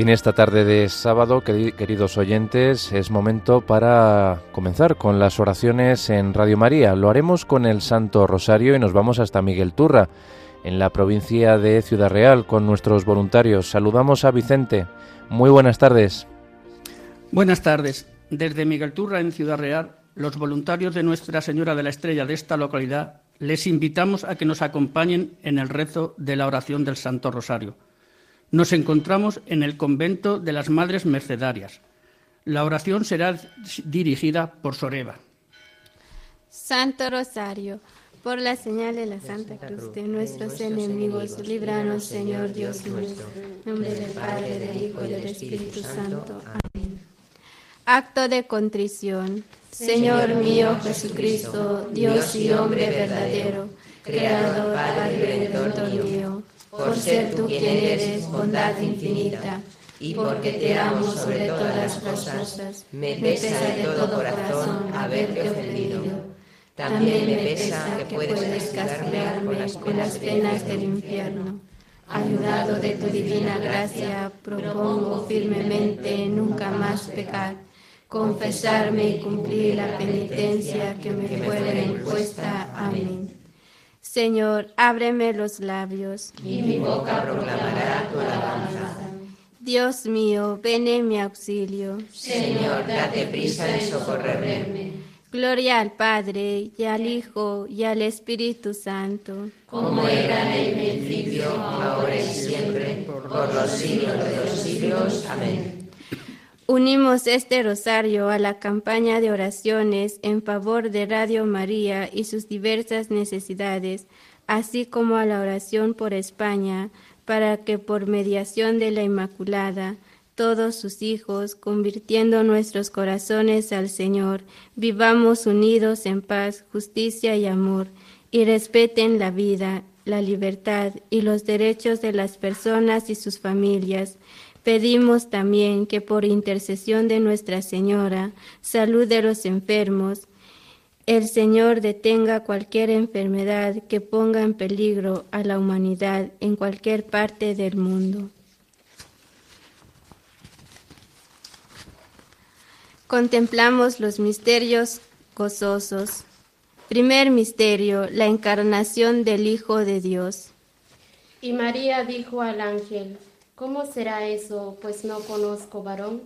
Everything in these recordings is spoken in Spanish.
Y en esta tarde de sábado, queridos oyentes, es momento para comenzar con las oraciones en Radio María. Lo haremos con el Santo Rosario y nos vamos hasta Miguel Turra, en la provincia de Ciudad Real, con nuestros voluntarios. Saludamos a Vicente. Muy buenas tardes. Buenas tardes. Desde Miguel Turra, en Ciudad Real, los voluntarios de Nuestra Señora de la Estrella de esta localidad les invitamos a que nos acompañen en el rezo de la oración del Santo Rosario nos encontramos en el convento de las Madres Mercedarias. La oración será dirigida por Soreba. Santo Rosario, por la señal de la Santa Cruz de nuestros enemigos, líbranos, Señor Dios nuestro. En nombre del Padre, del Hijo y del Espíritu Santo. Amén. Acto de contrición. Señor mío Jesucristo, Dios y hombre verdadero, Creador, Padre y Redentor mío por ser tú quien eres bondad infinita, y porque te amo sobre todas las cosas, me pesa de todo corazón haberte ofendido. También me pesa que puedes castigarme con las penas del infierno. Ayudado de tu divina gracia, propongo firmemente nunca más pecar, confesarme y cumplir la penitencia que me fuera impuesta. Amén. Señor, ábreme los labios. Y mi boca proclamará tu alabanza. Dios mío, ven en mi auxilio. Señor, date prisa en socorrerme. Gloria al Padre, y al Hijo, y al Espíritu Santo. Como era en el principio, ahora y siempre, por los siglos de los siglos. Amén. Unimos este rosario a la campaña de oraciones en favor de Radio María y sus diversas necesidades, así como a la oración por España, para que por mediación de la Inmaculada, todos sus hijos, convirtiendo nuestros corazones al Señor, vivamos unidos en paz, justicia y amor, y respeten la vida, la libertad y los derechos de las personas y sus familias, Pedimos también que por intercesión de Nuestra Señora, salud de los enfermos, el Señor detenga cualquier enfermedad que ponga en peligro a la humanidad en cualquier parte del mundo. Contemplamos los misterios gozosos. Primer misterio, la encarnación del Hijo de Dios. Y María dijo al ángel, ¿Cómo será eso, pues no conozco varón?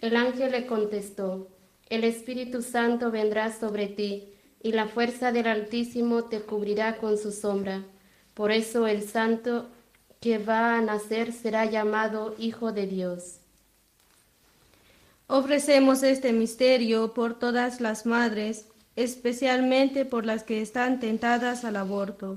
El ángel le contestó, El Espíritu Santo vendrá sobre ti, y la fuerza del Altísimo te cubrirá con su sombra. Por eso el santo que va a nacer será llamado Hijo de Dios. Ofrecemos este misterio por todas las madres, especialmente por las que están tentadas al aborto.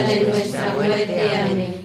de.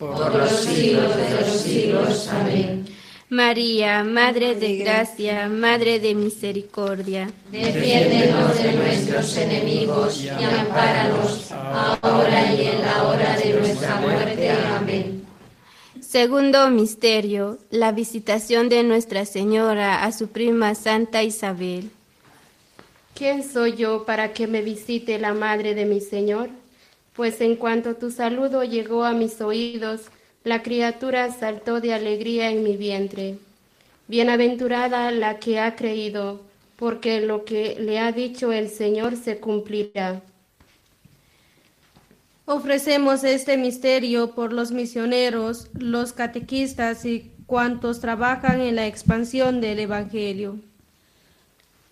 por los siglos de los siglos. Amén. María, Madre de Gracia, Madre de Misericordia, defiéndenos de nuestros enemigos y ampáranos ahora y en la hora de nuestra muerte. Amén. Segundo misterio, la visitación de Nuestra Señora a su prima Santa Isabel. ¿Quién soy yo para que me visite la Madre de mi Señor? Pues en cuanto tu saludo llegó a mis oídos, la criatura saltó de alegría en mi vientre. Bienaventurada la que ha creído, porque lo que le ha dicho el Señor se cumplirá. Ofrecemos este misterio por los misioneros, los catequistas y cuantos trabajan en la expansión del Evangelio.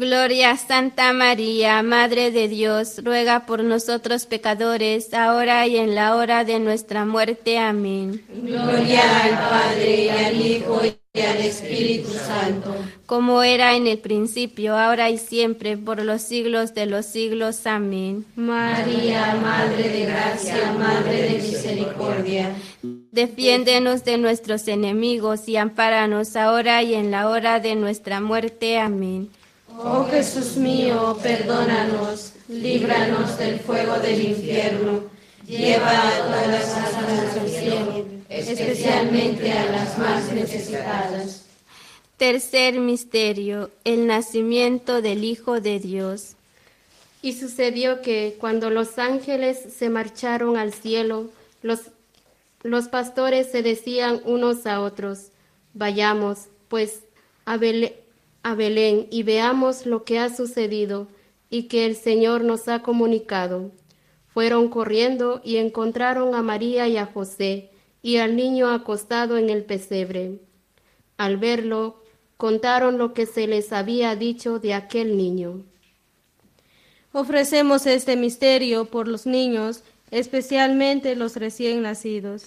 Gloria a Santa María, Madre de Dios, ruega por nosotros pecadores, ahora y en la hora de nuestra muerte. Amén. Gloria al Padre, y al Hijo, y al Espíritu Santo. Como era en el principio, ahora y siempre, por los siglos de los siglos. Amén. María, Madre de Gracia, Madre de Misericordia. Defiéndenos de nuestros enemigos y ampáranos ahora y en la hora de nuestra muerte. Amén. Oh Jesús mío, perdónanos, líbranos del fuego del infierno, lleva a todas las almas al cielo, especialmente a las más necesitadas. Tercer misterio, el nacimiento del Hijo de Dios. Y sucedió que cuando los ángeles se marcharon al cielo, los, los pastores se decían unos a otros, vayamos pues a Belén a Belén y veamos lo que ha sucedido y que el Señor nos ha comunicado. Fueron corriendo y encontraron a María y a José y al niño acostado en el pesebre. Al verlo, contaron lo que se les había dicho de aquel niño. Ofrecemos este misterio por los niños, especialmente los recién nacidos.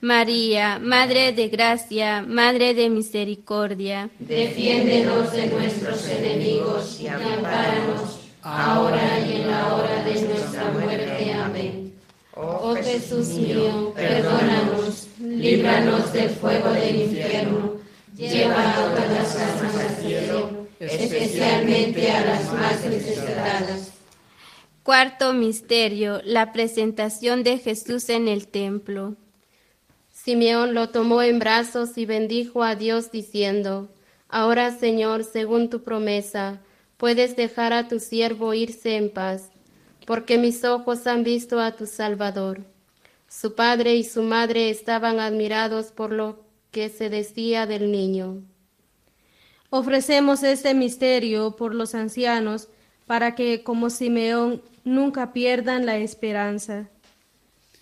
María, Madre de Gracia, Madre de Misericordia. Defiéndenos de nuestros enemigos y ampáranos, ahora y en la hora de nuestra muerte. Amén. Oh Jesús mío, perdónanos, líbranos del fuego del infierno lleva a todas las almas al cielo, especialmente a las más necesitadas. Cuarto misterio, la presentación de Jesús en el templo. Simeón lo tomó en brazos y bendijo a Dios diciendo, Ahora Señor, según tu promesa, puedes dejar a tu siervo irse en paz, porque mis ojos han visto a tu Salvador. Su padre y su madre estaban admirados por lo que se decía del niño. Ofrecemos este misterio por los ancianos para que, como Simeón, nunca pierdan la esperanza.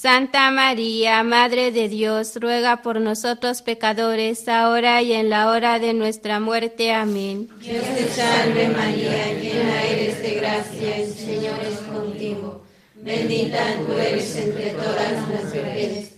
Santa María, Madre de Dios, ruega por nosotros pecadores, ahora y en la hora de nuestra muerte. Amén. Dios te salve María, llena eres de gracia, el Señor es contigo. Bendita tú eres entre todas las mujeres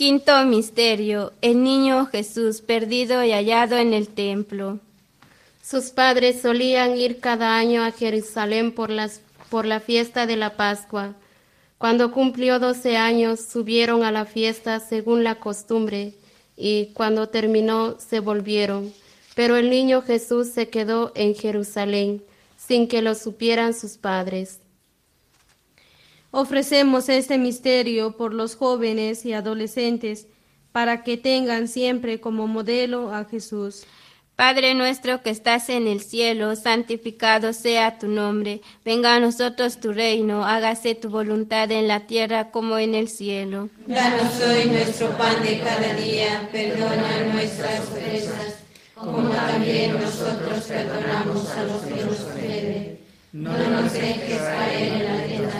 Quinto misterio, el niño Jesús perdido y hallado en el templo. Sus padres solían ir cada año a Jerusalén por, por la fiesta de la Pascua. Cuando cumplió doce años, subieron a la fiesta según la costumbre y cuando terminó se volvieron. Pero el niño Jesús se quedó en Jerusalén sin que lo supieran sus padres. Ofrecemos este misterio por los jóvenes y adolescentes para que tengan siempre como modelo a Jesús. Padre nuestro que estás en el cielo, santificado sea tu nombre. Venga a nosotros tu reino, hágase tu voluntad en la tierra como en el cielo. Danos hoy nuestro pan de cada día, perdona nuestras ofensas, como también nosotros perdonamos a los que nos ofenden. No nos dejes caer en la tentación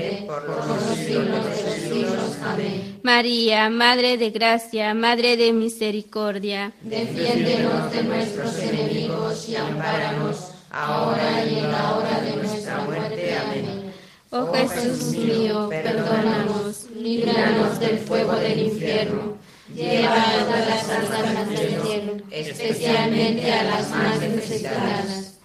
por los siglos de los siglos. Amén. María, Madre de Gracia, Madre de Misericordia. Defiéndenos de nuestros enemigos y ampáranos, ahora y en la hora de nuestra muerte. Amén. Oh Jesús mío, perdónanos, líbranos del fuego del infierno. Lleva a todas las almas del cielo, especialmente a las más necesitadas.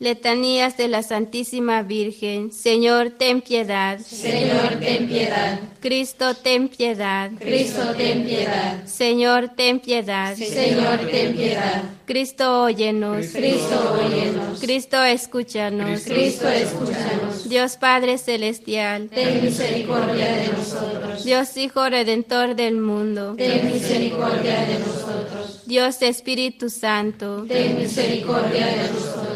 Letanías de la Santísima Virgen. Señor, ten piedad. Señor, ten piedad. Cristo, ten piedad. Cristo, ten piedad. Señor, ten piedad. Señor, ten piedad. Cristo, óyenos. Cristo, óyenos. Cristo, escúchanos. Cristo, escúchanos. Dios Padre Celestial. Ten misericordia de nosotros. Dios Hijo Redentor del mundo. Ten misericordia de nosotros. Dios Espíritu Santo. Ten misericordia de nosotros.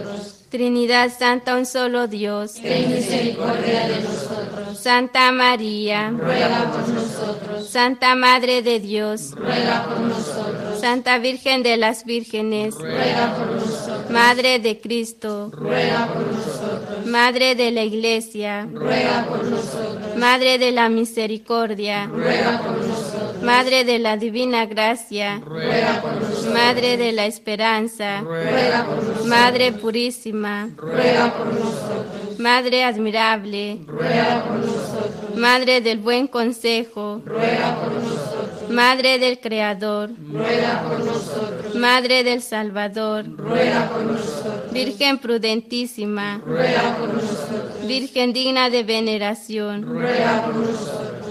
Trinidad Santa, un solo Dios. Ten misericordia de nosotros. Santa María. Ruega por nosotros. Santa Madre de Dios. Ruega por nosotros. Santa Virgen de las Vírgenes. Ruega por nosotros. Madre de Cristo. Ruega por nosotros. Madre de la Iglesia. Ruega por nosotros. Madre de la Misericordia. Ruega por nosotros. Madre de la Divina Gracia. Ruega por nosotros. Madre de la Esperanza. Ruega por nosotros. Madre Purísima. Ruega por nosotros. Madre admirable. Ruega por nosotros. Madre del buen consejo. Ruega por nosotros. Madre del Creador. Ruega por nosotros. Madre del Salvador. Ruega por nosotros. Virgen prudentísima. Ruega por nosotros. Virgen digna de veneración. Ruega por nosotros.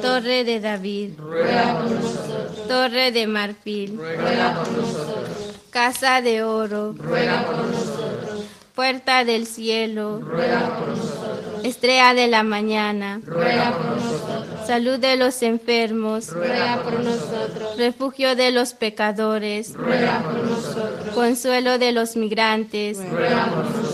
Torre de David. Ruega por nosotros. Torre de marfil. Ruega por nosotros. Casa de oro. Ruega por nosotros. Puerta del cielo. Ruega por nosotros. Estrella de la mañana. Ruega por nosotros. Salud de los enfermos. ruega por nosotros, Refugio de los pecadores. Ruega por nosotros. Consuelo de los migrantes. Ruega por nosotros.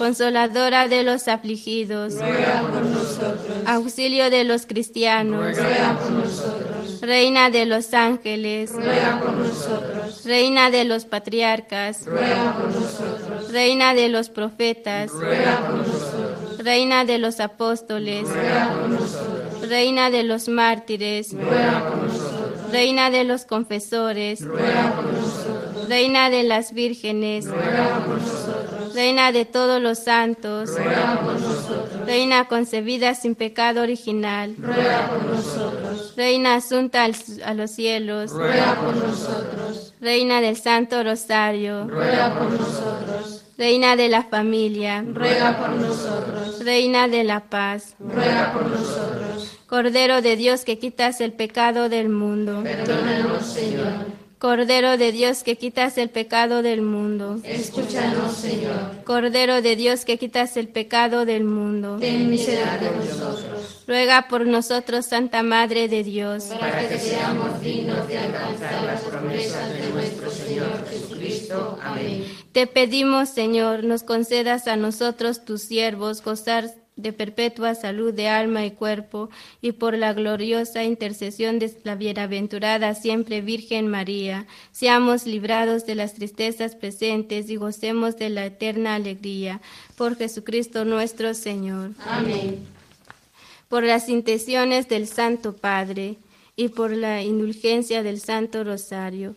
Consoladora de los afligidos. Ruega por nosotros. Auxilio de los cristianos. Ruega por nosotros. Reina de los ángeles. Ruega por nosotros. Reina de los patriarcas. Ruega por nosotros. Reina de los profetas, ruega por nosotros. Reina de los apóstoles, ruega por nosotros. Reina de los mártires, ruega por nosotros. Reina de los confesores, ruega por nosotros. Reina de las vírgenes, ruega por nosotros. Reina de todos los santos, ruega por nosotros. Reina concebida sin pecado original, ruega por nosotros. Reina asunta al- a los cielos, ruega por nosotros. Reina del Santo Rosario, ruega por nosotros. Reina de la familia, ruega por nosotros. Reina de la paz, ruega por nosotros. Cordero de Dios que quitas el pecado del mundo, Perdónanos, Señor. Cordero de Dios que quitas el pecado del mundo, Escúchanos, Señor. Cordero de Dios que quitas el pecado del mundo, Ten misericordia de nosotros, ruega por nosotros, Santa Madre de Dios. para que seamos dignos de alcanzar las promesas de nuestro Señor Jesucristo. Amén. Te pedimos, Señor, nos concedas a nosotros, tus siervos, gozar de perpetua salud de alma y cuerpo, y por la gloriosa intercesión de la bienaventurada siempre Virgen María, seamos librados de las tristezas presentes y gocemos de la eterna alegría. Por Jesucristo nuestro Señor. Amén. Por las intenciones del Santo Padre y por la indulgencia del Santo Rosario.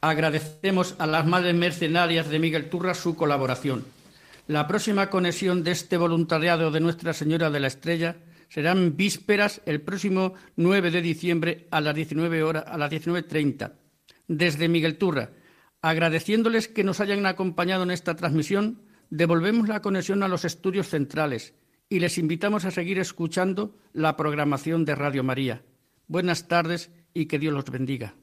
Agradecemos a las Madres Mercenarias de Miguel Turra su colaboración. La próxima conexión de este voluntariado de Nuestra Señora de la Estrella serán vísperas el próximo 9 de diciembre a las 19 horas a las 19:30 desde Miguel Turra. Agradeciéndoles que nos hayan acompañado en esta transmisión, devolvemos la conexión a los estudios centrales y les invitamos a seguir escuchando la programación de Radio María. Buenas tardes y que Dios los bendiga.